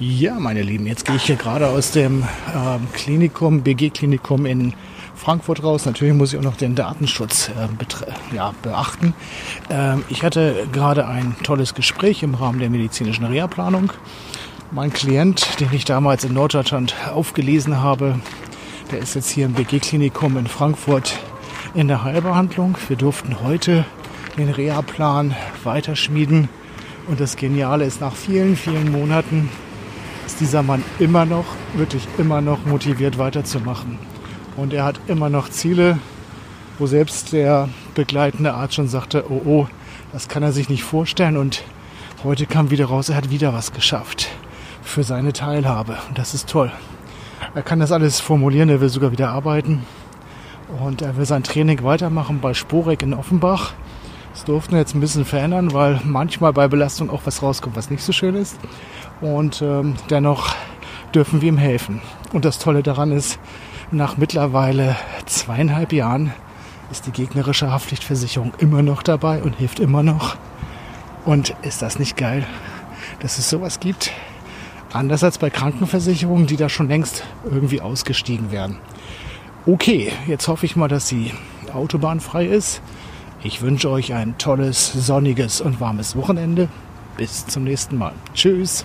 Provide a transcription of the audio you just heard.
Ja, meine Lieben, jetzt gehe ich hier gerade aus dem ähm, Klinikum, BG-Klinikum in Frankfurt raus. Natürlich muss ich auch noch den Datenschutz äh, ja, beachten. Ähm, ich hatte gerade ein tolles Gespräch im Rahmen der medizinischen Reha-Planung. Mein Klient, den ich damals in Norddeutschland aufgelesen habe, der ist jetzt hier im BG-Klinikum in Frankfurt in der Heilbehandlung. Wir durften heute den Reha-Plan weiterschmieden. Und das Geniale ist, nach vielen, vielen Monaten ist dieser Mann immer noch, wirklich immer noch motiviert weiterzumachen. Und er hat immer noch Ziele, wo selbst der begleitende Arzt schon sagte, oh oh, das kann er sich nicht vorstellen. Und heute kam wieder raus, er hat wieder was geschafft für seine Teilhabe. Und das ist toll. Er kann das alles formulieren, er will sogar wieder arbeiten. Und er will sein Training weitermachen bei Sporek in Offenbach. Das durften wir jetzt ein bisschen verändern, weil manchmal bei Belastung auch was rauskommt, was nicht so schön ist. Und ähm, dennoch dürfen wir ihm helfen. Und das Tolle daran ist, nach mittlerweile zweieinhalb Jahren ist die gegnerische Haftpflichtversicherung immer noch dabei und hilft immer noch. Und ist das nicht geil, dass es sowas gibt? Anders als bei Krankenversicherungen, die da schon längst irgendwie ausgestiegen werden. Okay, jetzt hoffe ich mal, dass die Autobahn frei ist. Ich wünsche euch ein tolles, sonniges und warmes Wochenende. Bis zum nächsten Mal. Tschüss.